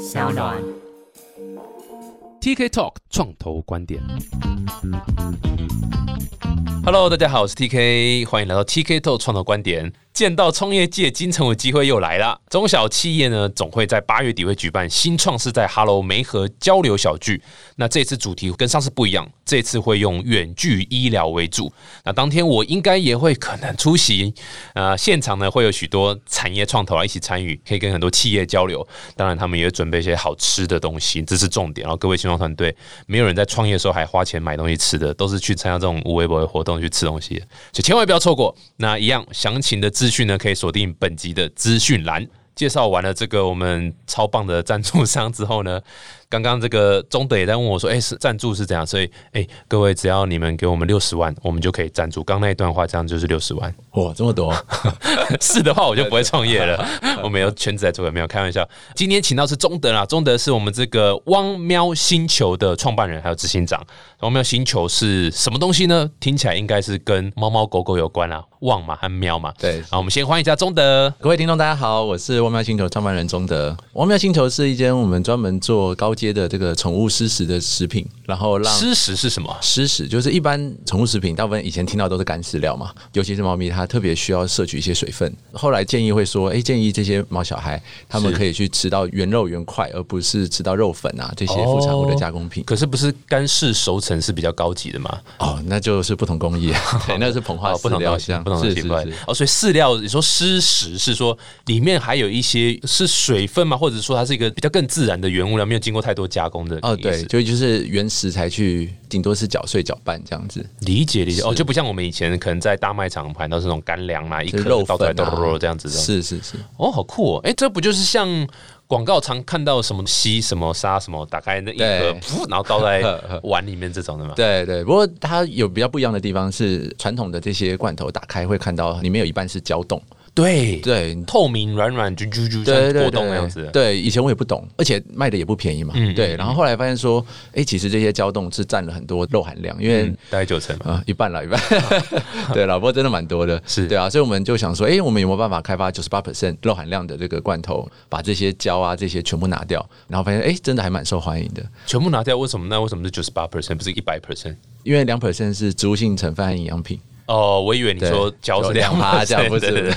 小暖。TK Talk 创投观点。Hello，大家好，我是 TK，欢迎来到 TK Talk 创投观点。见到创业界金城武机会又来了。中小企业呢，总会在八月底会举办新创是在 Hello 梅河交流小聚。那这次主题跟上次不一样，这次会用远距医疗为主。那当天我应该也会可能出席，呃，现场呢会有许多产业创投啊一起参与，可以跟很多企业交流。当然，他们也准备一些好吃的东西，这是重点。然后各位新创团队，没有人在创业的时候还花钱买东西吃的，都是去参加这种无微博的活动去吃东西的，所以千万不要错过。那一样详情的资讯呢，可以锁定本集的资讯栏。介绍完了这个我们超棒的赞助商之后呢，刚刚这个中德也在问我说：“哎、是赞助是怎样？”所以，哎、各位只要你们给我们六十万，我们就可以赞助。刚那一段话，这样就是六十万。哇，这么多！是的话，我就不会创业了。我没有全职在做，没有开玩笑。今天请到是中德啦，中德是我们这个汪喵星球的创办人还有执行长。汪喵星球是什么东西呢？听起来应该是跟猫猫狗狗有关啦，汪嘛和喵嘛。对好，我们先欢迎一下中德。各位听众，大家好，我是汪喵星球创办人中德。汪喵星球是一间我们专门做高阶的这个宠物湿食的食品，然后让湿食是什么？湿食就是一般宠物食品，大部分以前听到都是干饲料嘛，尤其是猫咪，它特别需要摄取一些水分。后来建议会说，哎、建议这些猫小孩他们可以去吃到原肉原块，而不是吃到肉粉啊这些副产物的加工品。可是不是干式熟成是比较高级的吗？哦，那就是不同工艺，对，那是膨化哦，不同东西，像不同的是是奇怪是。哦，所以饲料你说湿食是说里面还有一些是水分吗？或者说它是一个比较更自然的原物料，没有经过太多加工的？哦，对，，就就是原食材去，顶多是搅碎搅拌这样子。理解理解。哦，就不像我们以前可能在大卖场买到是那种干粮嘛，一颗肉倒出来豆豆豆这样子的。是是是，哦，好酷哦！哎，这不就是像广告常看到什么吸什么沙什么，打开那一盒，噗，然后倒在碗里面这种的吗？对对。不过它有比较不一样的地方是，传统的这些罐头打开会看到里面有一半是胶冻，对对。透明软软啾啾啾，对对像果冻那样子的。对，以前我也不懂，而且卖的也不便宜嘛。嗯对，嗯然后后来发现说，哎，其实这些胶冻是占了很多肉含量，因为嗯，大概九成嘛。啊、一半了，一半。对，老婆真的蛮多的，是对啊，所以我们就想说，哎、我们有没有办法开发九十八 percent 肉含量的这个罐头，把这些胶啊这些全部拿掉，然后发现，哎、真的还蛮受欢迎的，全部拿掉，为什么？那为什么是九十八 percent 不是一百 percent？因为两 percent 是植物性成分和营养品，哦，我以为你对说脚是两两趴这样，不 是？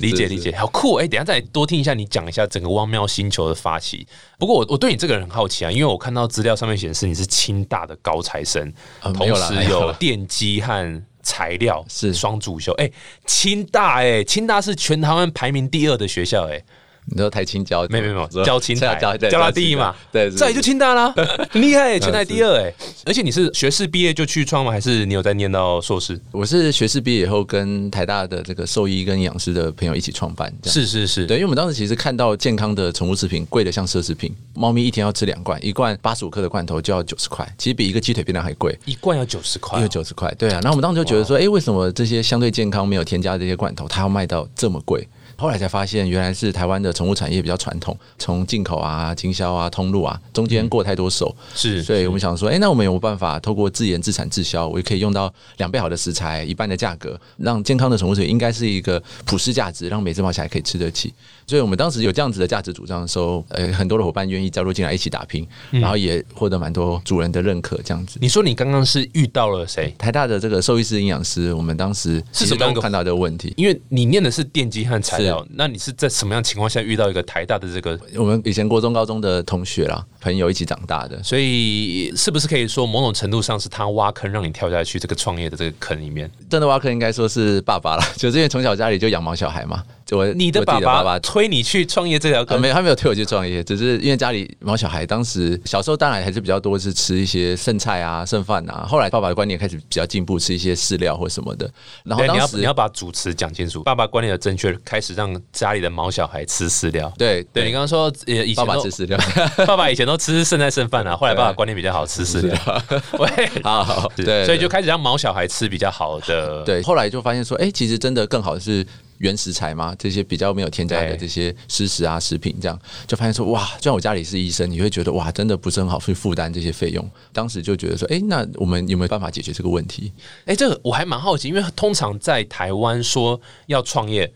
理解理。解，好酷哎！等下再多听一下你讲一下整个汪喵星球的发起。不过我我对你这个人很好奇啊，因为我看到资料上面显示你是清大的高材生，同时有电机和材料是双主修。哎，清大哎，清大是全台湾排名第二的学校哎，你知道台青交没有没有没交清台交 对交大第一嘛，对，是再就清大啦，很 厉害哎，全台第二哎。而且你是学士毕业就去创吗？还是你有在念到硕士？我是学士毕业以后跟台大的这个兽医跟营养师的朋友一起创办，是是是，对，因为我们当时其实看到健康的宠物食品贵的像奢侈品，猫咪一天要吃两罐，一罐八十五克的罐头就要九十块，其实比一个鸡腿便当还贵。一罐要九十块哦，因为九十块，对啊。然后我们当时就觉得说，哎、为什么这些相对健康、没有添加的这些罐头，它要卖到这么贵？后来才发现，原来是台湾的宠物产业比较传统，从进口啊、经销啊、通路啊，中间过太多手，是，所以我们想说，哎、那我们有没有办法透过自研、自产、自销，我也可以用到两倍好的食材、一半的价格，让健康的宠物食品应该是一个普世价值，让每只猫小孩可以吃得起。所以我们当时有这样子的价值主张的时候，呃，很多的伙伴愿意加入进来一起打拼，然后也获得蛮多主人的认可，这样子。你说你刚刚是遇到了谁？台大的这个兽医师、营养师，我们当时是什么样看到这个问题？因为你念的是电机和材料，那你是在什么样情况下遇到一个台大的这个？我们以前国中、高中的同学啦，朋友一起长大的，所以是不是可以说某种程度上是他挖坑让你跳下去这个创业的这个坑里面？真的挖坑应该说是爸爸啦，就是因为从小家里就养毛小孩嘛。我你的爸爸弟爸爸推你去创业这条呃，坑？没有，他没有推我去创业，只是因为家里毛小孩，当时小时候当然还是比较多是吃一些剩菜啊、剩饭啊。后来爸爸的观念开始比较进步，吃一些饲料或什么的。然后对，你要当时你要把主持讲清楚。爸爸观念的正确，开始让家里的毛小孩吃饲料。对对你刚刚说，也，以前爸爸吃饲料，爸爸以前都吃剩菜剩饭啊，后来爸爸观念比较好，吃饲料。喂，好好对，所以就开始让毛小孩吃比较好的。对。后来就发现说，哎、其实真的更好的是原食材嘛，这些比较没有添加的这些湿食啊、食品，这样就发现说，哇，就像我家里是医生，你会觉得哇，真的不是很好去负担这些费用。当时就觉得说，哎、那我们有没有办法解决这个问题？哎、这个我还蛮好奇，因为通常在台湾说要创业，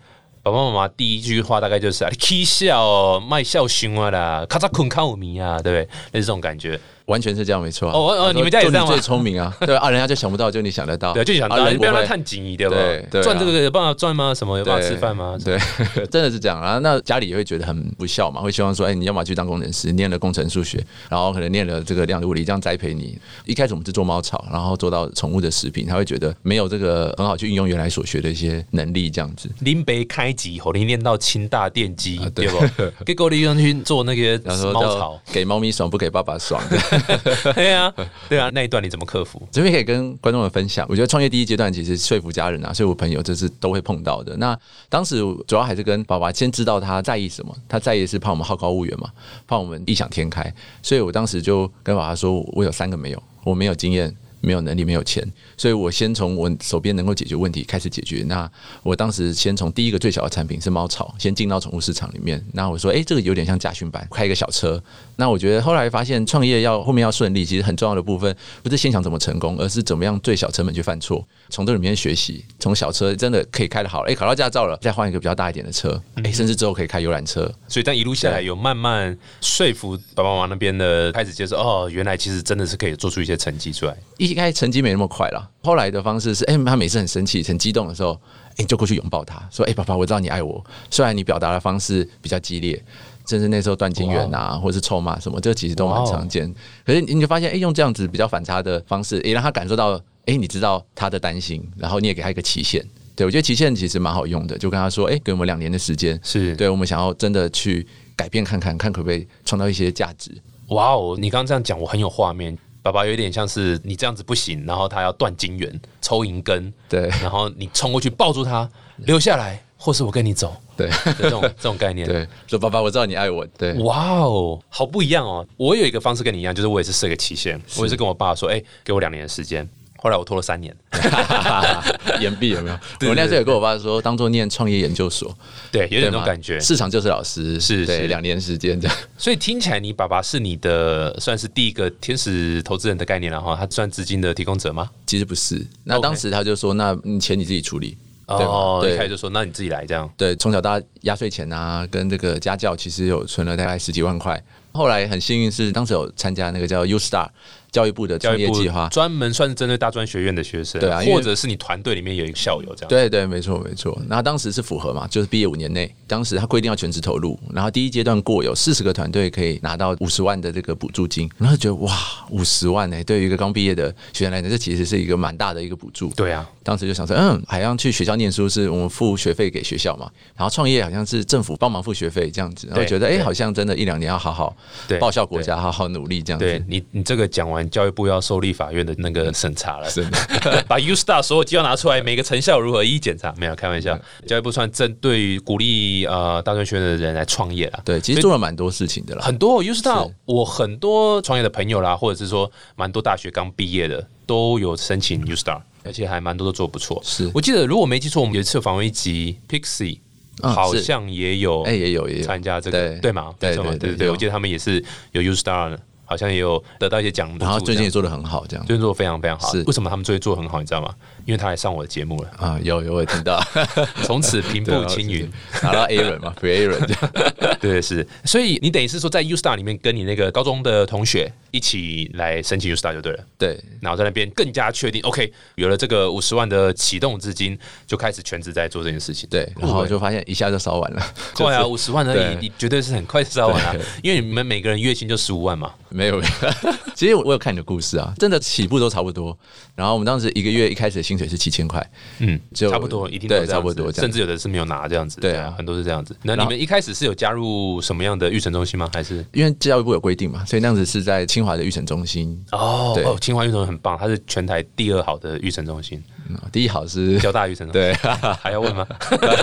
爸爸妈妈第一句话大概就是啊，你 k 笑卖笑凶啊啦，咔嚓困靠迷啊，对不对？类似这种感觉。完全是这样，没错啊。哦哦你们家也这样最聪明啊，对啊，人家就想不到，就你想得到，对，就想啊到你不要来探紧一点吧对，对啊赚这个有办法赚吗？什么有办法吃饭吗？对，真的是这样啊。那家里也会觉得很不孝嘛，会希望说，哎，你要么去当工程师，念了工程数学，然后可能念了这个量子物理，这样栽培你。一开始我们是做猫草，然后做到宠物的食品，他会觉得没有这个很好去运用原来所学的一些能力，这样子。林北开机后，你念到清大电机，啊对对不？结果你用去做那个然后说叫猫草，给猫咪爽，不给爸爸爽。对啊，对啊，那一段你怎么克服？这边可以跟观众们分享，我觉得创业第一阶段其实说服家人啊，说服朋友，这是都会碰到的。那当时主要还是跟爸爸先知道他在意什么，他在意的是怕我们好高骛远嘛，怕我们异想天开，所以我当时就跟爸爸说，我有三个没有，我没有经验。没有能力，没有钱，所以我先从我手边能够解决问题开始解决。那我当时先从第一个最小的产品是猫草，先进到宠物市场里面。那我说，诶，这个有点像家训班，开一个小车。那我觉得后来发现创业要后面要顺利，其实很重要的部分不是先想怎么成功，而是怎么样最小成本去犯错，从这里面学习。从小车真的可以开得好，诶，考到驾照了，再换一个比较大一点的车，诶，甚至之后可以开游览车。所以，但一路下来，有慢慢说服爸爸妈妈那边的开始接受，哦，原来其实真的是可以做出一些成绩出来。一开始成绩没那么快了，后来的方式是，哎、他每次很生气、很激动的时候，哎、你就过去拥抱他，说，哎、爸爸，我知道你爱我。虽然你表达的方式比较激烈，甚至那时候断金元啊，或者是臭骂什么，这个其实都蛮常见。可是你就发现，哎、用这样子比较反差的方式，也、让他感受到，哎、你知道他的担心，然后你也给他一个期限。对我觉得期限其实蛮好用的，就跟他说，哎、给我们两年的时间，是对我们想要真的去改变看看，看可不可以创造一些价值。哇哦，你刚刚这样讲，我很有画面。爸爸有点像是你这样子不行，然后他要断金元、抽银根，对然后你冲过去抱住他，留下来，或是我跟你走对的这种这种 概念。对，说爸爸，我知道你爱我。对，哇哦，好不一样哦！我有一个方式跟你一样，就是我也是设个期限，我也是跟我爸说，哎、给我两年的时间。后来我拖了三年，岩壁有没有？对我那时候也跟我爸说，当做念创业研究所，对，有点那种感觉。市场就是老师，是是对，两年时间这样。所以听起来，你爸爸是你的算是第一个天使投资人的概念了哈，他算资金的提供者吗？其实不是，那当时他就说，那你钱你自己处理。哦，对一开始就说那你自己来这样。对，从小到大压岁钱啊，跟这个家教，其实有存了大概十几万块。后来很幸运是，当时有参加那个叫 U Star 教育部的创业计划。专门算是针对大专学院的学生，对啊或者是你团队里面有一个校友这样。对对，没错没错。那当时是符合嘛，就是毕业五年内，当时他规定要全职投入，然后第一阶段过有四十个团队可以拿到五十万的这个补助金，然后就觉得哇，五十万呢、对于一个刚毕业的学生来讲，这其实是一个蛮大的一个补助。对啊，当时就想说，嗯，好像去学校念书是我们付学费给学校嘛，然后创业好像是政府帮忙付学费这样子，然后觉得哎、对好像真的一两年要好好对报效国家，好好努力这样子。对你，你这个讲完，教育部要受立法院的那个审查了，把 U Star 所有绩效拿出来，每个成效如何一一检查。没有开玩笑，教育部算针对于鼓励呃大专学院的人来创业了。对，其实做了蛮多事情的啦。很多 U Star，我很多创业的朋友啦，或者是说蛮多大学刚毕业的都有申请 U Star，而且还蛮多都做不错。是。我记得如果没记错，我们有一次访问一集 Pixie，、嗯好像也有哎、也有也有。参加这个对。对吗？对对对对。我记得他们也是有 U Star 的，好像也有得到一些奖。然后最近也做的很好，这样最近做的非常非常好。是为什么他们最近做的很好？你知道吗？因为他来上我的节目了，啊，有有我也听到，从此平步 青云。拿到 A 轮嘛样。对，是。所以你等于是说，在 U Star 里面跟你那个高中的同学一起来申请 U Star 就对了。对，然后在那边更加确定，OK，有了这个五十万的启动资金，就开始全职在做这件事情。对，然后就发现一下就烧完了。对啊，五十万而已，你绝对是很快就烧完了对，因为你们每个人月薪就十五万嘛。没有，其实我有看你的故事啊，真的起步都差不多。然后我们当时一个月一开始的薪水是七千块，嗯，就差不多，一定对差不多甚至有的是没有拿这样子。对啊很多是这样子。那你们一开始是有加入什么样的育成中心吗？还是因为教育部有规定嘛，所以那样子是在清华的育成中心。对哦哦，清华育成很棒，它是全台第二好的育成中心，嗯第一好是，交大育成中心。对，还要问吗？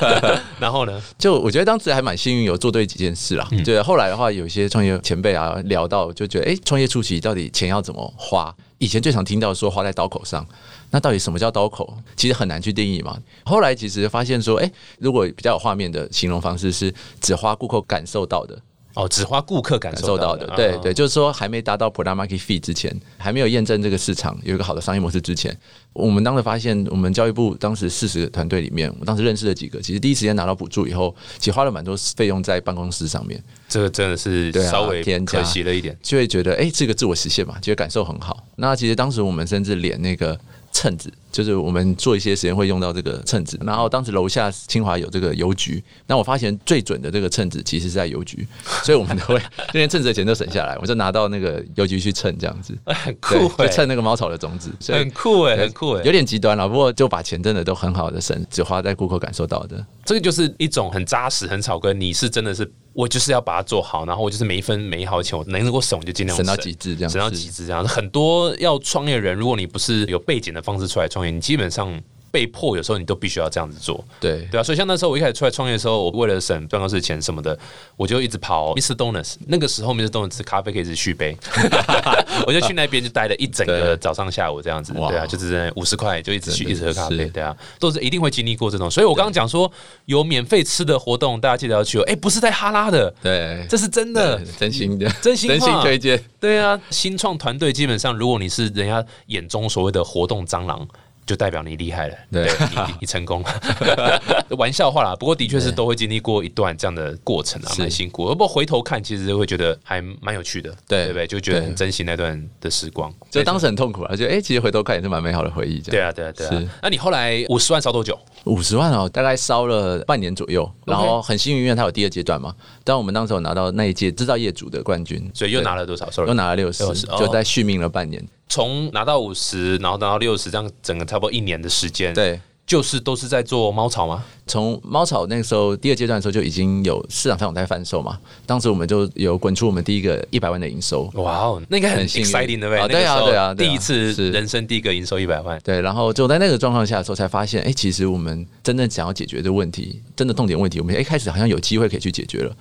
然后呢？就我觉得当时还蛮幸运，有做对几件事啦。嗯对，后来的话，有些创业前辈啊聊到，就觉得哎，创业初期到底钱要怎么花？以前最常听到说花在刀口上，那到底什么叫刀口？其实很难去定义嘛。后来其实发现说，哎，如果比较有画面的形容方式是只花顾客感受到的。哦，只花顾客感感受受到的。啊对对，就是说还没达到 product market fit 之前，还没有验证这个市场有一个好的商业模式之前，我们当时发现，我们教育部当时四十个团队里面，我当时认识了几个，其实第一时间拿到补助以后，其实花了蛮多费用在办公室上面，这个真的是稍微添加可惜了一点。就会觉得哎、这个自我实现嘛，觉得感受很好。那其实当时我们甚至连那个秤子，就是我们做一些实验会用到这个秤子。然后当时楼下清华有这个邮局，那我发现最准的这个秤子其实是在邮局，所以我们都会这连秤子的钱都省下来，我就拿到那个邮局去称这样子，很酷，哎、就称那个猫草的种子，所以很酷哎、很酷哎、有点极端了。不过就把钱真的都很好的省，只花在顾客感受到的。这个就是一种很扎实、很草根。你是真的是，我就是要把它做好，然后我就是每一分每一毫钱我能够省我就尽量省到极致这样省到极致这样。很多要创业的人，如果你不是有背景的方式出来创业，你基本上被迫有时候你都必须要这样子做。对对啊，所以像那时候我一开始出来创业的时候，我为了省办公室钱什么的，我就一直跑 Mr. Donuts。那个时候 Mr. Donuts 咖啡可以一直续杯，我就去那边就待了一整个早上下午这样子。对啊，就是五十块就一直去一直喝咖啡。对啊，都是一定会经历过这种。所以我刚刚讲说有免费吃的活动，大家记得要去哦。哎，不是在哈拉的，对，这是真的。真心的，真心真心推荐。对啊，新创团队基本上，如果你是人家眼中所谓的活动蟑螂。就代表你厉害了，对你你你成功了，玩笑话啦。不过的确是都会经历过一段这样的过程啊，是蛮辛苦。不过回头看，其实会觉得还蛮有趣的，对对不对？就觉得很珍惜那段的时光。就当时很痛苦啊，就哎、其实回头看也是蛮美好的回忆。这样，对啊，对啊，对啊是。那你后来五十万烧多久？五十万哦，大概烧了半年左右，然后很幸运，因为它有第二阶段嘛。但我们当时有拿到那一届制造业组的冠军，所以又拿了多少？又拿了六十，60哦就在续命了半年。从拿到五十，然后拿到六十，这样整个差不多一年的时间，，对，就是都是在做猫草吗？从猫草那个时候第二阶段的时候就已经有市场上有在贩售嘛，当时我们就有滚出我们第一个一百万的营收。哇哦，那应该很很幸运 exciting 对不对？啊对啊第一次是人生第一个营收一百万，对，然后就在那个状况下的时候，才发现，哎、其实我们真正想要解决的问题，真的痛点问题，我们一开始好像有机会可以去解决了。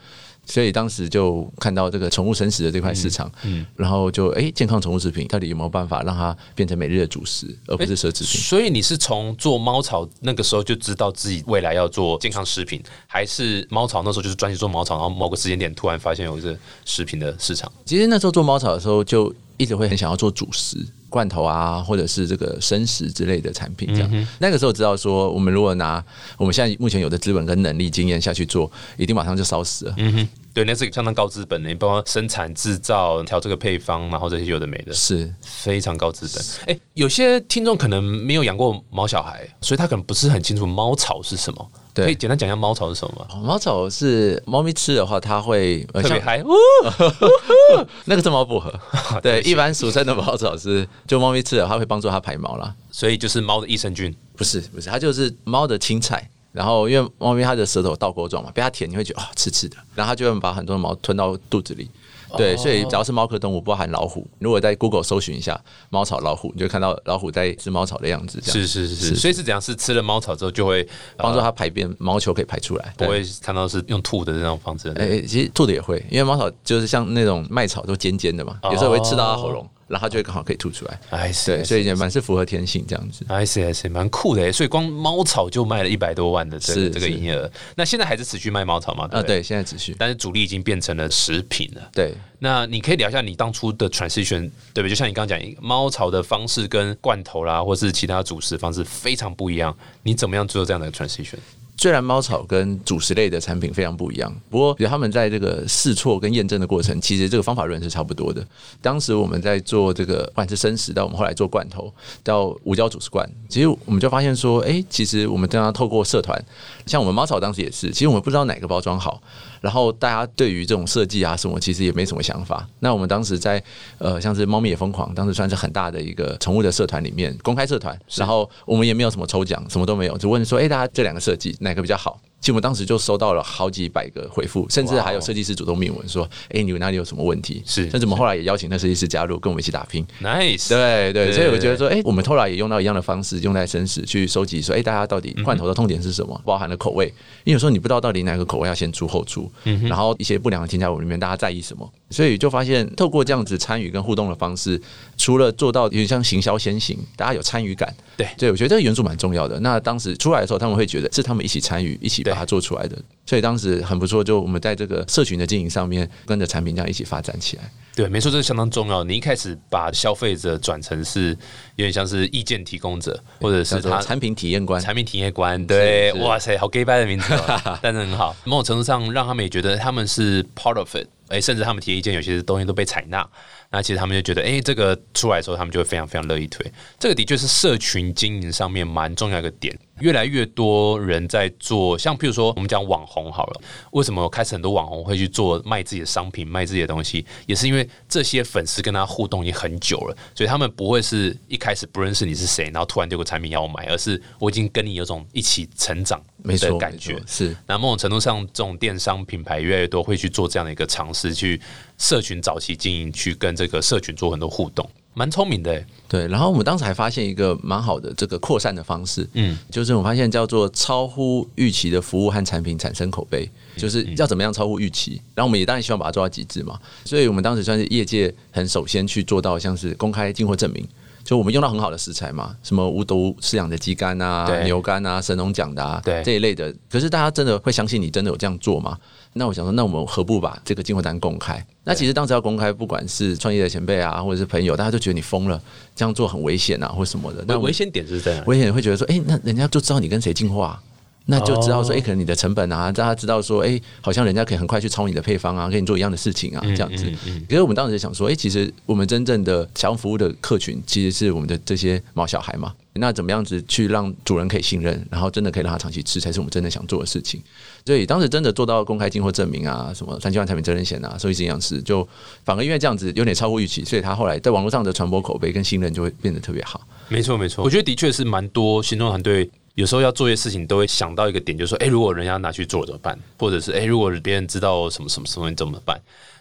所以当时就看到这个宠物生食的这块市场，嗯，然后就哎、健康宠物食品到底有没有办法让它变成每日的主食，而不是奢侈品？所以你是从做猫草那个时候就知道自己未来要做健康食品，还是猫草那时候就是专心做猫草，然后某个时间点突然发现有这个食品的市场？其实那时候做猫草的时候，就一直会很想要做主食。罐头啊，或者是这个生食之类的产品，这样、那个时候知道说，我们如果拿我们现在目前有的资本跟能力、经验下去做，一定马上就烧死了。嗯哼，对，那是相当高资本的，你包括生产、制造、调这个配方，然后这些有的没的，是，非常高资本。哎，有些听众可能没有养过猫小孩，所以他可能不是很清楚猫草是什么。对可以简单讲一下猫草是什么吗？哦猫草是猫咪吃的话，它会呃像特别嗨，那个是猫薄荷，对，一般俗称的猫草是就猫咪吃的，它会帮助它排毛啦。所以就是猫的益生菌。不是不是，它就是猫的青菜。然后因为猫咪它的舌头倒钩状嘛，被它舔你会觉得啊、刺刺的，然后它就会把很多的毛吞到肚子里。对，所以只要是猫科动物，包含老虎，如果在 Google 搜寻一下猫草老虎，你就看到老虎在吃猫草的样子，这样是是是是，所以是怎样？是吃了猫草之后就会帮助呃它排便，毛球可以排出来。对不会看到是用吐的这种方式。诶、其实吐的也会，因为猫草就是像那种麦草都尖尖的嘛，有时候会吃到它喉咙，然后它就会刚好可以吐出来。哎，对，所以也蛮是符合天性这样子。See I see，蛮酷的耶。所以光猫草就卖了一百多万的这这个营业额。那现在还是持续卖猫草吗？对啊，对。现在持续但是主力已经变成了食品了。对。那你可以聊一下你当初的 transition，对不对？就像你刚刚讲，猫草的方式跟罐头啦，或是其他主食方式非常不一样。你怎么样做这样的 transition？虽然猫草跟主食类的产品非常不一样，不过觉得他们在这个试错跟验证的过程，其实这个方法论是差不多的。当时我们在做这个，不管是生食，到我们后来做罐头，到无胶主食罐，其实我们就发现说，哎、其实我们都要透过社团，像我们猫草当时也是，其实我们不知道哪个包装好，然后大家对于这种设计啊什么，其实也没什么想法。那我们当时在呃，像是猫咪也疯狂，当时算是很大的一个宠物的社团里面，公开社团，然后我们也没有什么抽奖，什么都没有，就问说，哎、大家这两个设计哪个比较好？其实我们当时就收到了好几百个回复，甚至还有设计师主动命文说：“哎、你们哪里有什么问题？”是甚至我们后来也邀请那设计师加入，跟我们一起打拼。Nice，对对，对所以我觉得说，哎、我们后来也用到一样的方式，用在生死去收集说，哎、大家到底罐头的痛点是什么，包含了口味，因为有时候你不知道到底哪个口味要先出后出，然后一些不良的添加物里面大家在意什么，所以就发现透过这样子参与跟互动的方式，除了做到有点像行销先行，大家有参与感，对对我觉得这个元素蛮重要的。那当时出来的时候，他们会觉得是他们一起参与、一起把它做出来的。所以当时很不错，就我们在这个社群的经营上面，跟着产品这样一起发展起来。对，没错，这是相当重要。你一开始把消费者转成是有点像是意见提供者，或者是他产品体验官、产品体验官。对，哇塞，好 gay 的名字，但是很好。某种程度上，让他们也觉得他们是 part of it。哎，甚至他们提的意见，有些东西都被采纳。那其实他们就觉得，哎，这个出来的时候，他们就会非常非常乐意推。这个的确是社群经营上面蛮重要一个点。越来越多人在做，像譬如说，我们讲网红好了，为什么开始很多网红会去做卖自己的商品、卖自己的东西，也是因为这些粉丝跟他互动已经很久了，所以他们不会是一开始不认识你是谁，然后突然丢个产品要我买，而是我已经跟你有种一起成长的感觉。是，那某种程度上，这种电商品牌越来越多会去做这样的一个尝试，去社群早期经营，去跟这个社群做很多互动。蛮聪明的，对。然后我们当时还发现一个蛮好的这个扩散的方式，嗯，就是我发现叫做超乎预期的服务和产品产生口碑，就是要怎么样超乎预期。然后我们也当然希望把它做到极致嘛，所以我们当时算是业界很首先去做到像是公开进货证明，就我们用到很好的食材嘛，什么无毒饲养的鸡肝啊、牛肝啊、神农奖的啊，对这一类的。可是大家真的会相信你真的有这样做吗？那我想说，那我们何不把这个进货单公开？那其实当时要公开，不管是创业的前辈啊，或者是朋友，大家都觉得你疯了，这样做很危险啊，或什么的。那危险点是在哪，危险会觉得说，哎，那人家就知道你跟谁进货啊，那就知道说，哎，可能你的成本啊，大家知道说，哎，好像人家可以很快去抄你的配方啊，跟你做一样的事情啊，这样子。可是我们当时想说，哎，其实我们真正的想要服务的客群，其实是我们的这些毛小孩嘛。那怎么样子去让主人可以信任，然后真的可以让他长期吃，才是我们真的想做的事情。所以当时真的做到公开进货证明啊，什么三千万产品责任险啊，收益营养师，就反而因为这样子有点超乎预期，所以他后来在网络上的传播口碑跟信任就会变得特别好。没错，没错，我觉得的确是蛮多行动团队有时候要做一些事情，都会想到一个点，就是说，哎，如果人家拿去做怎么办？或者是哎，如果别人知道什么什么什么怎么办？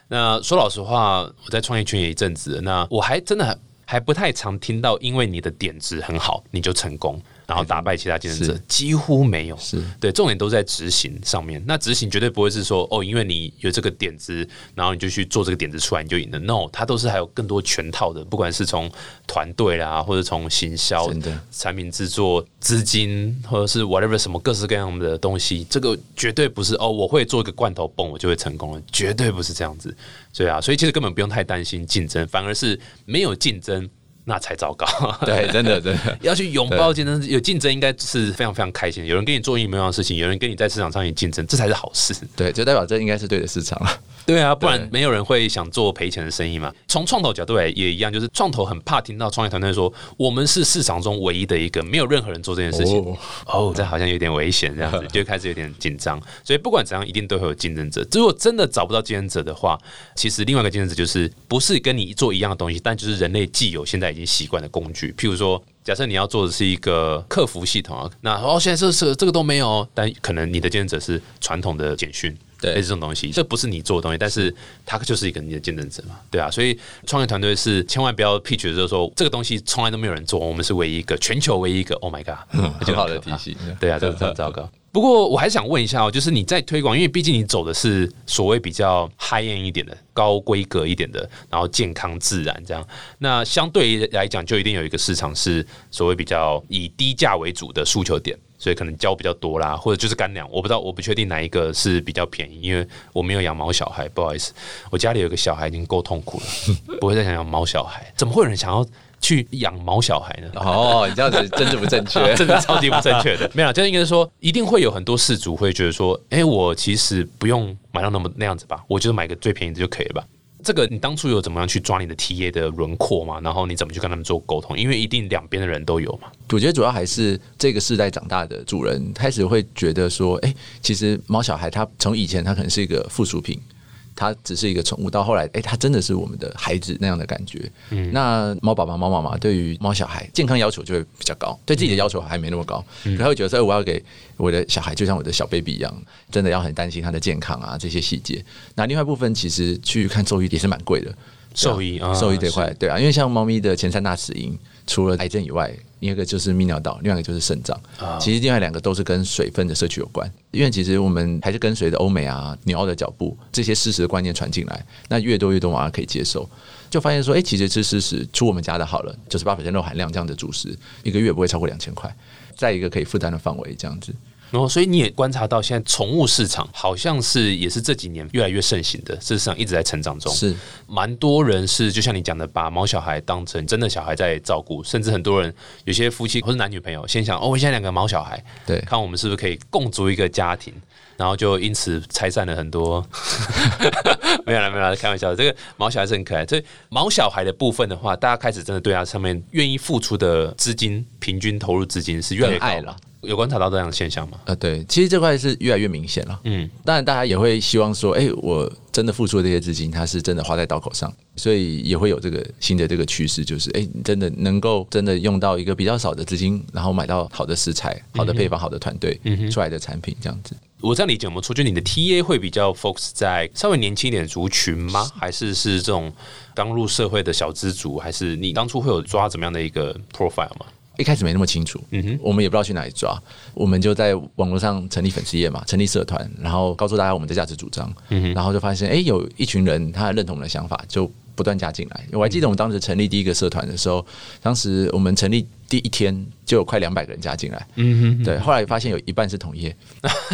那说老实话，我在创业圈也一阵子，那我还真的还不太常听到，因为你的点子很好，你就成功。然后打败其他竞争者几乎没有，是对重点都在执行上面。那执行绝对不会是说哦，因为你有这个点子，然后你就去做这个点子出来你就赢了。No，它都是还有更多全套的，不管是从团队啦，或者从行销、产品制作、资金，或者是 whatever 什么各式各样的东西，这个绝对不是哦，我会做一个罐头泵，我就会成功了，绝对不是这样子。对啊，所以其实根本不用太担心竞争，反而是没有竞争。那才糟糕，对，真的，真的 要去拥抱竞争，有竞争应该是非常非常开心。有人跟你做一模一样的事情，有人跟你在市场上有竞争，这才是好事。对，就代表这应该是对的市场了。对啊，不然没有人会想做赔钱的生意嘛。从创投角度来也一样，就是创投很怕听到创业团队说我们是市场中唯一的一个，没有任何人做这件事情。哦，这好像有点危险，这样子就开始有点紧张。所以不管怎样，一定都会有竞争者。如果真的找不到竞争者的话，其实另外一个竞争者就是不是跟你做一样的东西，但就是人类既有现在已经习惯的工具。譬如说，假设你要做的是一个客服系统啊，那哦现在这是这个都没有，但可能你的竞争者是传统的简讯。对，这种东西，这不是你做的东西，但是它就是一个你的见证者嘛，对啊，所以创业团队是千万不要 pitch 就是说这个东西从来都没有人做，我们是唯一一个，全球唯一一个，Oh my god，很好的体系，对啊，这很糟糕。不过我还是想问一下哦，就是你在推广，因为毕竟你走的是所谓比较 high end 一点的、高规格一点的，然后健康自然这样，那相对来讲，就一定有一个市场是所谓比较以低价为主的诉求点。所以可能胶比较多啦，或者就是干粮，我不知道，我不确定哪一个是比较便宜，因为我没有养毛小孩，不好意思，我家里有个小孩已经够痛苦了，不会再想养毛小孩。怎么会有人想要去养毛小孩呢？哦，你这样子政治不正确，真的超级不正确的。没有，这应该是说，一定会有很多事主会觉得说，哎，我其实不用买到那么那样子吧，我就买个最便宜的就可以了吧。这个你当初有怎么样去抓你的 T A 的轮廓嘛？然后你怎么去跟他们做沟通？因为一定两边的人都有嘛。我觉得主要还是这个世代长大的主人开始会觉得说，哎，其实猫小孩他从以前他可能是一个附属品。它只是一个宠物，到后来，哎，它真的是我们的孩子那样的感觉。嗯，那猫爸爸、猫妈妈对于猫小孩健康要求就会比较高，对自己的要求还没那么高。他会觉得说，我要给我的小孩就像我的小 baby 一样，真的要很担心他的健康啊这些细节。那另外一部分其实去看兽医也是蛮贵的，兽医兽医这块对啊，因为像猫咪的前三大死因，除了癌症以外。另一个就是泌尿道，另外一个就是肾脏。其实另外两个都是跟水分的摄取有关。因为其实我们还是跟随着欧美啊、纽澳的脚步，这些事实的观念传进来，那越多越多娃娃可以接受，就发现说，哎，其实吃事实出我们家的好了，九十八肉含量这样的主食，一个月不会超过两千块，在一个可以负担的范围这样子。然后，所以你也观察到，现在宠物市场好像是也是这几年越来越盛行的，事实上一直在成长中。是蛮多人是就像你讲的，把毛小孩当成真的小孩在照顾，甚至很多人有些夫妻或是男女朋友，先想哦，我现在两个毛小孩，对看我们是不是可以共组一个家庭，然后就因此拆散了很多。没有了，没有了，开玩笑。这个毛小孩是很可爱。这毛小孩的部分的话，大家开始真的对它上面愿意付出的资金，平均投入资金是越来越高爱了。有观察到这样的现象吗？呃，对，其实这块是越来越明显了。嗯，当然，大家也会希望说，哎、我真的付出的这些资金，它是真的花在刀口上，所以也会有这个新的这个趋势，就是，哎、你真的能够真的用到一个比较少的资金，然后买到好的食材、好的配方、好的团队嗯出来的产品，这样子。我这样理解有没有错？就你的 TA 会比较 focus 在稍微年轻一点的族群吗？还是是这种刚入社会的小资族？还是你当初会有抓怎么样的一个 profile 吗？一开始没那么清楚，嗯哼。我们也不知道去哪里抓，我们就在网络上成立粉丝页嘛，成立社团，然后告诉大家我们的价值主张，嗯然后就发现，哎、有一群人他认同我们的想法，就不断加进来。我还记得我们当时成立第一个社团的时候，当时我们成立第一天就有快两百个人加进来，嗯哼，对，后来发现有一半是同业，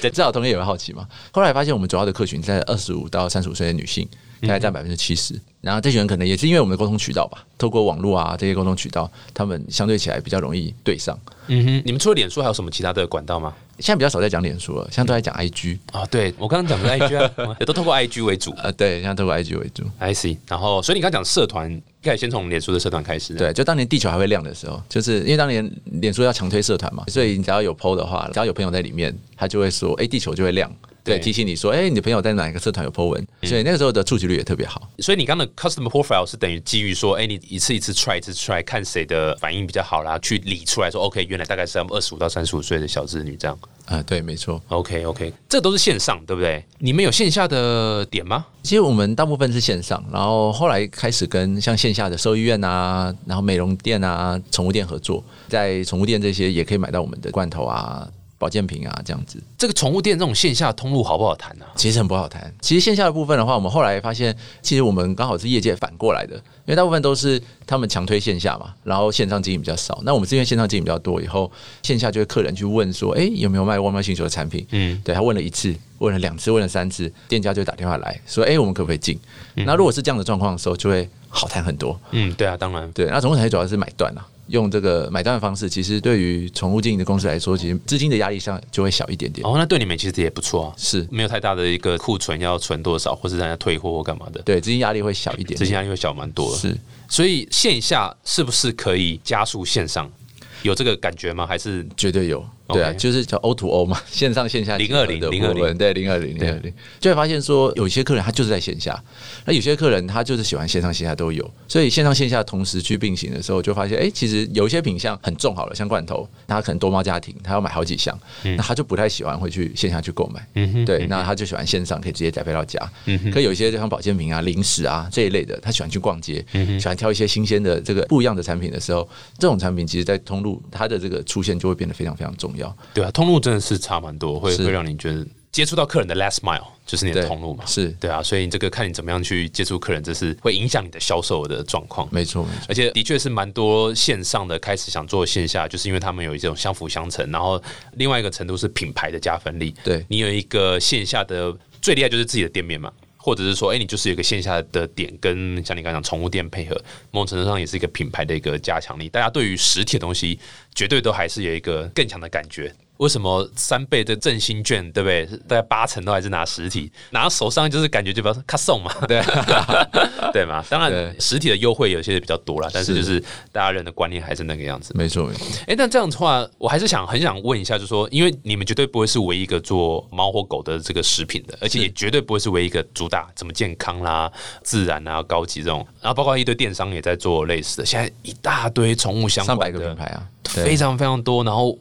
对，至少同业也会好奇嘛。后来发现我们主要的客群在二十五到三十五岁的女性，大概占百分之七十。然后这群人可能也是因为我们的沟通渠道吧，透过网络啊这些沟通渠道，他们相对起来比较容易对上。嗯哼，你们除了脸书还有什么其他的管道吗？现在比较少在讲脸书了，现在都在讲 IG，啊，对我刚刚讲的 IG 啊，也都透过 IG 为主。呃，对，现在透过 IG 为主。I see。然后，所以你刚刚讲社团，一开始先从脸书的社团开始。，对，就当年地球还会亮的时候，就是因为当年脸书要强推社团嘛，所以你只要有 PO 的话，只要有朋友在里面，他就会说，哎、地球就会亮。对，提醒你说，哎、你的朋友在哪一个社团有 PO 文，所以那个时候的触及率也特别好。所以你刚刚的 customer profile 是等于基于说，哎，你一次一次 try 一次 try，看谁的反应比较好啦，去理出来说，OK，原来大概是二十五到三十五岁的小子女这样。啊、对，没错。OK OK，这都是线上，对不对？你们有线下的点吗？其实我们大部分是线上，然后后来开始跟像线下的兽医院啊，然后美容店啊、宠物店合作，在宠物店这些也可以买到我们的罐头啊、保健品啊这样子。这个宠物店这种线下通路好不好谈啊？其实很不好谈。其实线下的部分的话，我们后来发现，其实我们刚好是业界反过来的，因为大部分都是他们强推线下嘛，然后线上经营比较少。那我们这边线上经营比较多，以后线下就会客人去问说，哎、有没有卖外卖星球的产品？嗯，对他问了一次，问了两次，问了三次，店家就打电话来说，哎、我们可不可以进？那如果是这样的状况的时候，就会好谈很多。嗯，对啊，当然，对，那总共产业主要是买断啊，用这个买断的方式，其实对于宠物经营的公司来说，其实资金的压力上就会小一点点。哦，那对你们其实也不错啊，是没有太大的一个库存要存多少，或是让人家退货或干嘛的，对，资金压力会小一点点。资金压力会小蛮多的。是。所以线下是不是可以加速线上？有这个感觉吗？还是绝对有，对啊就是叫 O to O 嘛，线上线下020结合的部分对零二零零二零，就会发现说，有些客人他就是在线下，那有些客人他就是喜欢线上线下都有，所以线上线下同时去并行的时候，就发现，哎、其实有一些品相很重好了，像罐头，他可能多猫家庭，他要买好几箱，那他就不太喜欢会去线下去购买，对，那他就喜欢线上可以直接宅配到家。可有一些就像保健品啊、零食啊这一类的，他喜欢去逛街，嗯喜欢挑一些新鲜的这个不一样的产品的时候，这种产品其实在通路它的这个出现就会变得非常非常重要。对啊，通路真的是差蛮多，会会让你觉得接触到客人的 last mile 就是你的通路嘛。是对啊，所以你这个看你怎么样去接触客人，这是会影响你的销售的状况。没错，没错，而且的确是蛮多线上的开始想做线下，就是因为他们有一种相辅相成，然后另外一个程度是品牌的加分力。对你有一个线下的最厉害就是自己的店面嘛，或者是说，哎、你就是有一个线下的点跟像你刚刚讲宠物店配合，某种程度上也是一个品牌的一个加强力。大家对于实体的东西，绝对都还是有一个更强的感觉。为什么三倍的振兴券，对不对？大概八成都还是拿实体，拿到手上就是感觉就比较卡送嘛，对 对嘛？当然对实体的优惠有些比较多啦，但是是就是大家人的观念还是那个样子。没错，没错。哎、但这样的话，我还是想很想问一下，就是说，因为你们绝对不会是唯一一个做猫或狗的这个食品的，而且也绝对不会是唯一一个主打怎么健康啦、自然啊、高级这种，然后包括一堆电商也在做类似的，现在一大堆宠物相上关的百个品牌啊，非常非常多，然后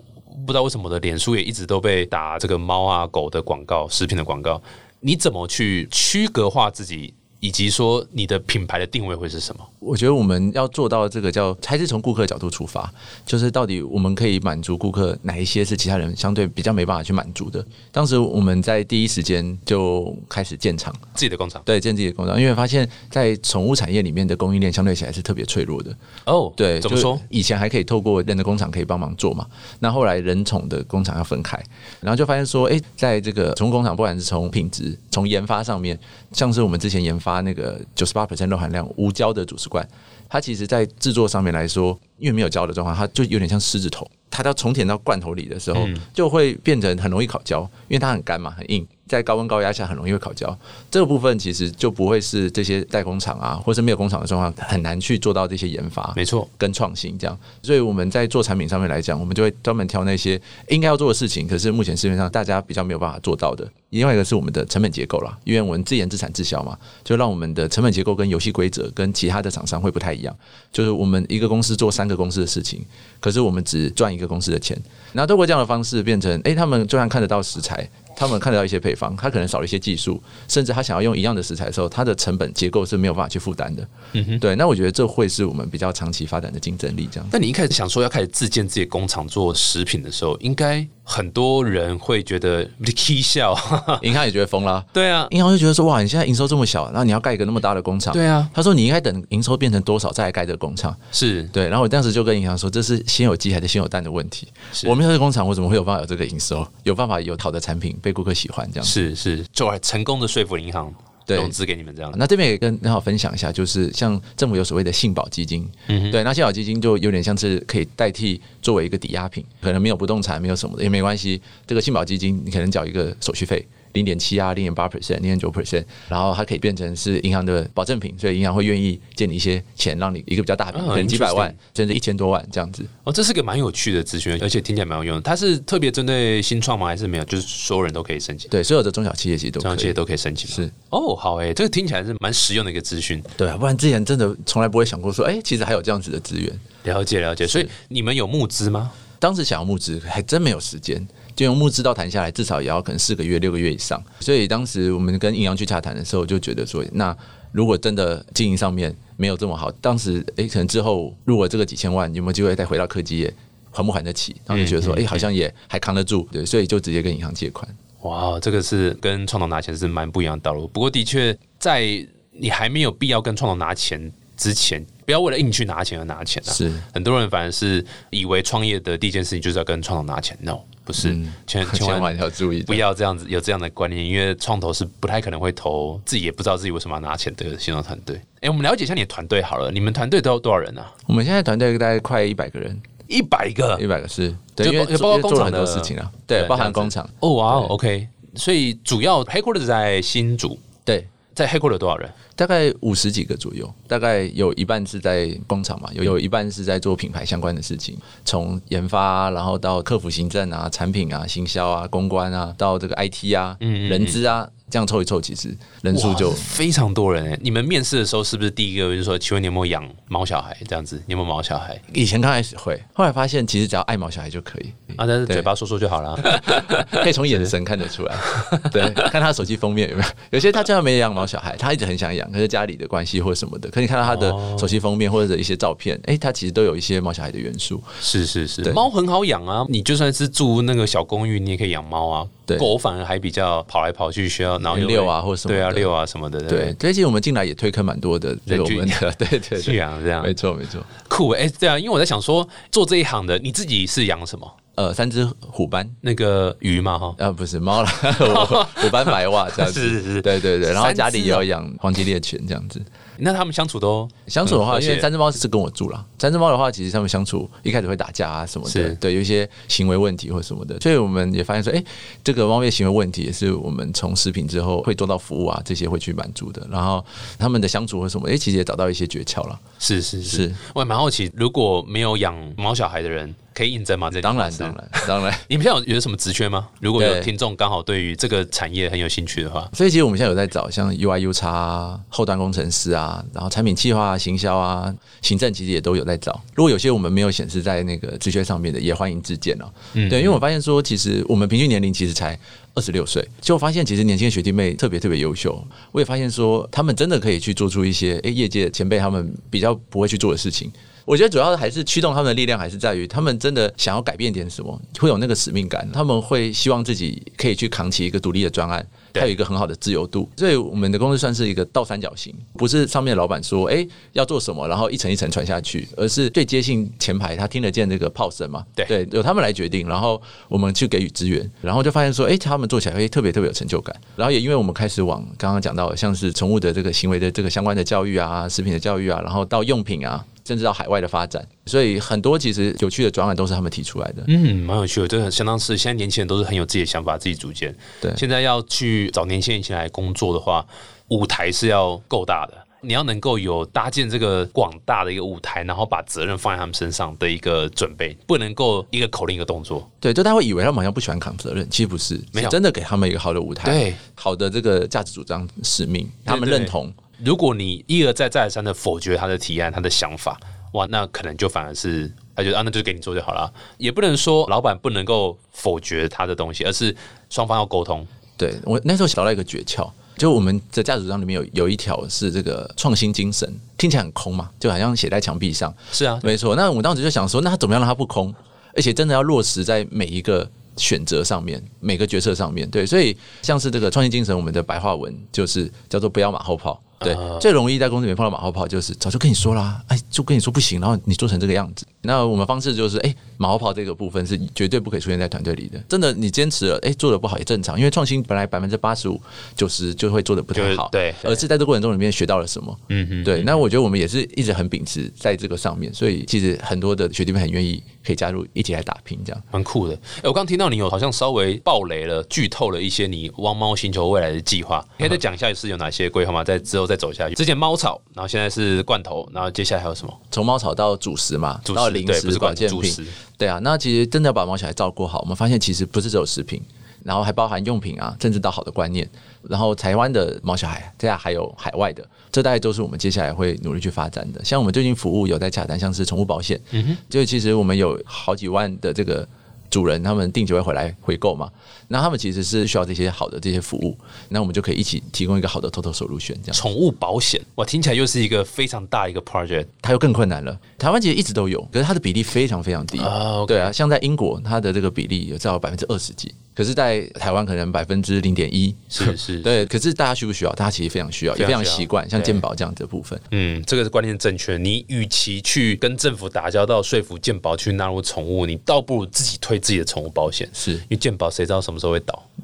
不知道为什么我的脸书也一直都被打这个猫啊狗的广告、食品的广告，你怎么去区隔化自己？以及说你的品牌的定位会是什么？我觉得我们要做到这个叫，还是从顾客角度出发，就是到底我们可以满足顾客哪一些是其他人相对比较没办法去满足的。当时我们在第一时间就开始建厂，自己的工厂。对，建自己的工厂，因为发现，在宠物产业里面的供应链相对起来是特别脆弱的。哦，对，怎么说？以前还可以透过人的工厂可以帮忙做嘛，那后来人宠的工厂要分开，然后就发现说，哎，在这个宠物工厂，不管是从品质、从研发上面，像是我们之前研发那个九十八 percent 肉含量无胶的主食罐，它其实在制作上面来说，因为没有胶的状况，它就有点像狮子头，它到重填到罐头里的时候，就会变成很容易烤焦，因为它很干嘛，很硬。在高温高压下很容易会烤焦，这个部分其实就不会是这些代工厂啊，或是没有工厂的状况很难去做到这些研发，没错，跟创新这样。所以我们在做产品上面来讲，我们就会专门挑那些应该要做的事情，可是目前市面上大家比较没有办法做到的。另外一个是我们的成本结构啦，因为我们自研自产自销嘛，就让我们的成本结构跟游戏规则跟其他的厂商会不太一样。就是我们一个公司做三个公司的事情，可是我们只赚一个公司的钱。那透过这样的方式变成，哎，他们就算看得到食材。他们看得到一些配方，他可能少了一些技术，甚至他想要用一样的食材的时候，它的成本结构是没有办法去负担的。嗯哼，对，那我觉得这会是我们比较长期发展的竞争力。这样。但你一开始想说要开始自建自己的工厂做食品的时候，应该很多人会觉得你蹊笑，银行也觉得疯了。对啊，银行就觉得说哇，你现在营收这么小，然后你要盖一个那么大的工厂。对啊，他说你应该等营收变成多少再来盖这个工厂。是对，然后我当时就跟银行说，这是先有鸡还是先有蛋的问题。我们这个工厂，我怎么会有办法有这个营收，有办法有好的产品被顾客喜欢这样？是是，就还成功的说服银行融资给你们这样。那这边也跟很好分享一下，就是像政府有所谓的信保基金，嗯对，那信保基金就有点像是可以代替作为一个抵押品，可能没有不动产，没有什么的也没关系。这个信保基金你可能缴一个手续费。零点七啊，零点八 percent，零点九 percent，然后它可以变成是银行的保证品，所以银行会愿意借你一些钱，让你一个比较大笔，可能几百万甚至一千多万这样子。哦，这是个蛮有趣的资讯，而且听起来蛮有用。它是特别针对新创吗？还是没有？就是所有人都可以申请？对，所有的中小企业其实都中小企业都可以申请。是哦，好诶，这个听起来是蛮实用的一个资讯。对啊，不然之前真的从来不会想过说，哎，其实还有这样子的资源。了解了解，所以你们有募资吗？当时想要募资，还真没有时间。就用募资到谈下来，至少也要可能四个月、六个月以上。所以当时我们跟银行去洽谈的时候，就觉得说，那如果真的经营上面没有这么好，当时诶，可能之后如果这个几千万有没有机会再回到科技业，还不还得起？然后就觉得说，诶，好像也还扛得住，对，所以就直接跟银行借款。哇，这个是跟创投拿钱是蛮不一样的道路。不过的确，在你还没有必要跟创投拿钱之前。不要为了硬去拿钱而拿钱啊！是很多人反而是以为创业的第一件事情就是要跟创投拿钱，no，不是，千 千万要注意，不要这样子有这样的观念，因为创投是不太可能会投自己也不知道自己为什么要拿钱的新创团队。哎，我们了解一下你的团队好了，你们团队都有多少人呢？我们现在团队大概快一百个人，一百个，一百个是，对，因为包括工厂的事情啊，对，包含工厂。哦哇，OK，所以主要 headquarters 在新竹，对。在黑库有多少人？大概五十几个左右，大概有一半是在工厂嘛，有有一半是在做品牌相关的事情，从研发，然后到客服行政啊、产品啊、行销啊、公关啊，到这个 IT 啊、人资啊。这样凑一凑，其实人数就非常多人。你们面试的时候是不是第一个就是说，请问你有没有养猫小孩？这样子，你有没有毛小孩？以前刚开始会，后来发现其实只要爱毛小孩就可以啊，但是嘴巴说说就好了，可以从眼神看得出来。对，看他手机封面有没有？有些他真的没养毛小孩，他一直很想养，可是家里的关系或者什么的，可你看到他的手机封面或者一些照片，哎，他其实都有一些毛小孩的元素。是是是，猫很好养啊，你就算是住那个小公寓，你也可以养猫啊。狗反而还比较跑来跑去，需要然后六啊，或什么对啊，六啊什么的。对，最近我们进来也推坑蛮多的，对我们的 对对去养这样，没错没错。酷哎，对啊，因为我在想说，做这一行的，你自己是养什么？呃，三只虎斑，那个鱼嘛哈？啊，不是猫了，虎斑白袜这样子。是是是，对对对。然后家里也要养黄金猎犬这样子。那他们相处都相处的话，因为三只猫是跟我住了。三只猫的话，其实他们相处一开始会打架啊什么的，对，有一些行为问题或什么的。所以我们也发现说，哎，这个猫咪行为问题也是我们从食品之后会做到服务啊，这些会去满足的。然后他们的相处或什么，哎，其实也找到一些诀窍了。是是是，我也蛮好奇，如果没有养猫小孩的人。可以应征吗？这当然，当。然，当然。你们现在有有什么职缺吗？如果有听众刚好对于这个产业很有兴趣的话，所以其实我们现在有在找像 UI、U 叉后端工程师啊，然后产品计划、啊、行销啊、行政，其实也都有在找。如果有些我们没有显示在那个职缺上面的，也欢迎自荐哦。嗯对，因为我发现说，其实我们平均年龄其实才二十六岁，就发现其实年轻的学弟妹特别特别优秀。我也发现说，他们真的可以去做出一些诶业界前辈他们比较不会去做的事情。我觉得主要还是驱动他们的力量，还是在于他们真的想要改变点什么，会有那个使命感。他们会希望自己可以去扛起一个独立的专案，对它有一个很好的自由度。所以我们的公司算是一个倒三角形，不是上面的老板说，哎、要做什么，然后一层一层传下去，而是最接近前排，他听得见这个炮声嘛？对对，由他们来决定，然后我们去给予资源，然后就发现说，哎、他们做起来会特别特别有成就感。然后也因为我们开始往刚刚讲到的，像是宠物的这个行为的这个相关的教育啊，食品的教育啊，然后到用品啊。甚至到海外的发展，所以很多其实有趣的转案都是他们提出来的。嗯，蛮有趣的，这个相当是现在年轻人都是很有自己的想法，自己主见。对现在要去找年轻人一起来工作的话，舞台是要够大的。你要能够有搭建这个广大的一个舞台，然后把责任放在他们身上的一个准备，不能够一个口令一个动作。对，就大家会以为他们好像不喜欢扛责任，其实不是，没有真的给他们一个好的舞台，对，好的这个价值主张、使命，他们对认同。如果你一而再再而三的否决他的提案、他的想法，哇，那可能就反而是他觉得啊，那就给你做就好了。也不能说老板不能够否决他的东西，而是双方要沟通。对我那时候想到一个诀窍，就我们的价值主张里面有有一条是这个创新精神，听起来很空嘛，就好像写在墙壁上。是啊，没错，那我当时就想说，那他怎么样让它不空，而且真的要落实在每一个选择上面，每个决策上面。对，所以像是这个创新精神，我们的白话文就是叫做不要马后炮。对，啊最容易在公司里面碰到马后炮，就是早就跟你说啦，哎，就跟你说不行，然后你做成这个样子。那我们方式就是，哎，马后炮这个部分是绝对不可以出现在团队里的。真的，你坚持了，哎，做的不好也正常，因为创新本来百分之八十五、九十就会做的不太好，对而是在这过程中里面学到了什么。嗯嗯，对，那我觉得我们也是一直很秉持在这个上面，所以其实很多的学弟妹很愿意可以加入一起来打拼，这样。蛮酷的。哎、我刚听到你有好像稍微爆雷了，剧透了一些你汪猫星球未来的计划，可以再讲一下是有哪些规划吗？在之后再走下去。之前猫草，然后现在是罐头，然后接下来还有什么？从猫草到主食嘛，到零食、是保健品，罐头主食。对啊，那其实真的要把猫小孩照顾好，我们发现其实不是只有食品，然后还包含用品啊，甚至到好的观念。然后台湾的毛小孩，这样还有海外的，这大概都是我们接下来会努力去发展的。像我们最近服务有在洽谈，像是宠物保险，嗯哼，就其实我们有好几万的这个主人，他们定期会回来回购嘛，那他们其实是需要这些好的这些服务，那我们就可以一起提供一个好的 total solution 这样。宠物保险，哇，听起来又是一个非常大一个 project 它又更困难了。台湾其实一直都有，可是它的比例非常非常低。啊，OK 对啊，像在英国，它的这个比例有至少百分之二十几，可是，在台湾可能百分之零点一。是 是，对，可是大家需不需要？大家其实非常需要，也非常习惯，像对健保这样子的部分。嗯，这个是观念正确。你与其去跟政府打交道，说服健保去纳入宠物，你倒不如自己推自己的宠物保险。是因为健保谁知道什么时候会倒？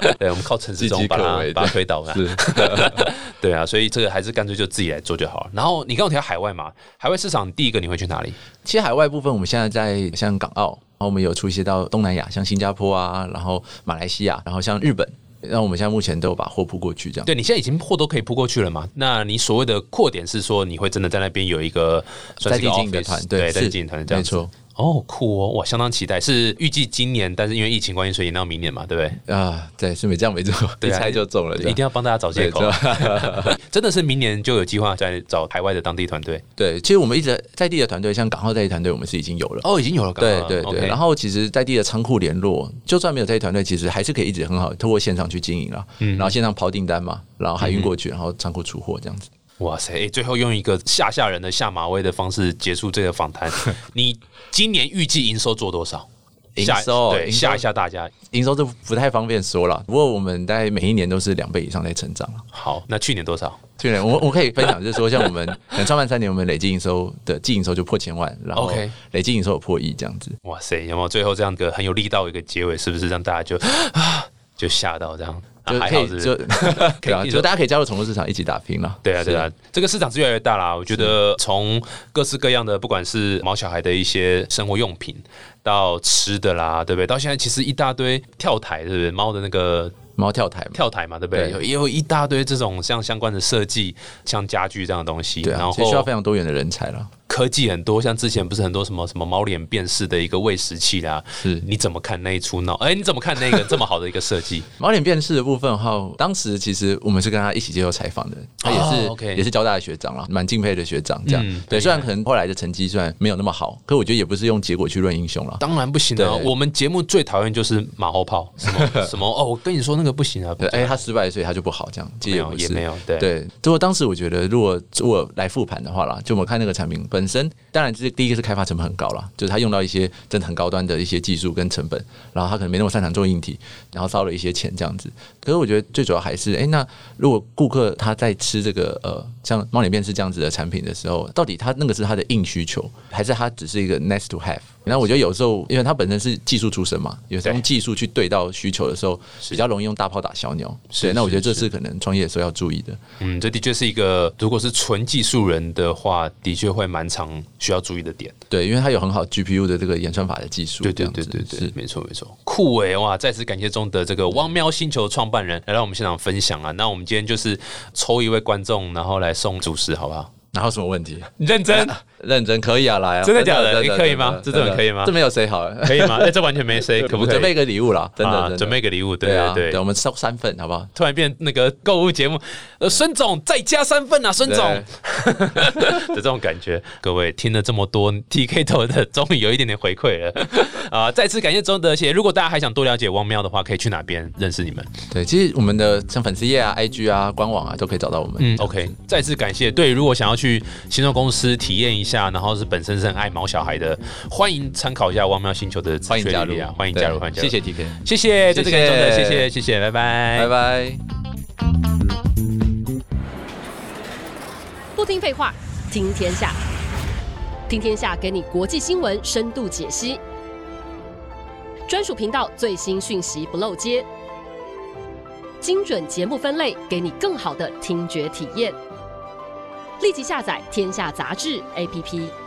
对，对我们靠陈世忠把它把它推倒嘛。是，对啊，所以这个还是干脆就自己来做就好了。然后你刚刚提到海外嘛，海外市场第一个你会去哪里？其实海外部分，我们现在在像港澳，然后我们有出一些到东南亚，像新加坡啊，然后马来西亚，然后像日本，那我们现在目前都有把货铺过去，这样。对你现在已经货都可以铺过去了嘛？那你所谓的扩点是说你会真的在那边有一个在地经营的团队对，在经营团队这样。没错哦，酷哦，哇，相当期待。是预计今年，但是因为疫情关系，所以延到明年嘛，对不对？啊，对，是没这样没错，一猜就中了，一定要帮大家找借口。真的是明年就有计划在找海外的当地团队对，其实我们一直在地的团队，像港澳在地团队，我们是已经有了。哦，已经有了。对对对，然后后其实在地的仓库联络，就算没有在地团队，其实还是可以一直很好通过线上去经营了。嗯然后线上抛订单嘛，然后海运过去，然后仓库出货这样子。哇塞，诶最后用一个吓吓人的下马威的方式结束这个访谈。你今年预计营收做多少？营收对吓一下大家。营收这不太方便说了，不过我们大概每一年都是两倍以上在成长。好，那去年多少？去年我我可以分享，就是说像我们 创办三年，我们累计营收的净营收就破千万，然后累计营收有破亿这样子。哇塞，有没有最后这样一个很有力道的一个结尾？是不是让大家就啊 就吓到这样？还好是不是 可以就对啊，你说就大家可以加入宠物市场一起打拼了。对啊，是对啊，这个市场是越来越大啦。我觉得从各式各样的，不管是毛小孩的一些生活用品，到吃的啦，对不对？到现在其实一大堆跳台，对不对？猫的那个猫跳台嘛，跳台嘛，对不对？有也有一大堆这种像相关的设计，像家具这样的东西。对啊，然后需要非常多元的人才了。科技很多，像之前不是很多什么什么猫脸辨识的一个喂食器啦，是你怎么看那一出闹？哎，你怎么看那个 这么好的一个设计？猫脸辨识的部分哈，当时其实我们是跟他一起接受采访的，他也是、也是交大的学长啦，蛮敬佩的学长这样。嗯对，虽然可能后来的成绩虽然没有那么好，可我觉得也不是用结果去论英雄了。当然不行啊！我们节目最讨厌就是马后炮，什么 什么哦，我跟你说那个不行啊，对，哎、他失败，所以他就不好，这样其实没有也没有，对对，不过当时我觉得，如果如果来复盘的话啦，就我们看那个产品本本身，当然这第一个是开发成本很高了，就是他用到一些真的很高端的一些技术跟成本，然后他可能没那么擅长做硬体，然后烧了一些钱这样子。可是我觉得最主要还是，哎、那如果顾客他在吃这个呃像猫脸便是这样子的产品的时候，到底他那个是他的硬需求，还是他只是一个 nice to have？那我觉得有时候，因为他本身是技术出身嘛，有时候用技术去对到需求的时候，比较容易用大炮打小鸟。是对，那我觉得这是是可能创业的时候要注意的。嗯，这的确是一个，如果是纯技术人的话，的确会蛮常需要注意的点。对，因为他有很好 GPU 的这个演算法的技术，对对对对对是，没错没错，酷诶哇！再次感谢中的这个汪喵星球创办人来到我们现场分享啊。那我们今天就是抽一位观众，然后来送主食，好不好？哪有什么问题？认真 认真可以啊，来啊！真的假的你可以吗这真的可以吗这没有谁好，可以吗？哎，这完全没谁，可不可以？准备一个礼物啦，真的准备一个礼物，对对啊，对对。我们收三份好不好？突然变那个购物节目，呃，孙总再加三份啊，孙总的 这种感觉。各位听了这么多 TK 头的，终于有一点点回馈了啊！再次感谢周德贤。如果大家还想多了解汪喵的话，可以去哪边认识你们？对，其实我们的像粉丝页啊、IG 啊、官网啊都可以找到我们。嗯，OK，再次感谢。对，如果想要去新创公司体验一下，然后是本身是很爱毛小孩的，欢迎参考一下汪喵星球的欢迎加入啊，欢迎加入，对欢迎加入。谢谢 TK，谢谢，谢周德，谢谢谢谢谢，拜拜，拜拜。不听废话，听天下。听天下给你国际新闻深度解析，专属频道最新讯息不漏接，精准节目分类，给你更好的听觉体验。立即下载《天下杂志》APP。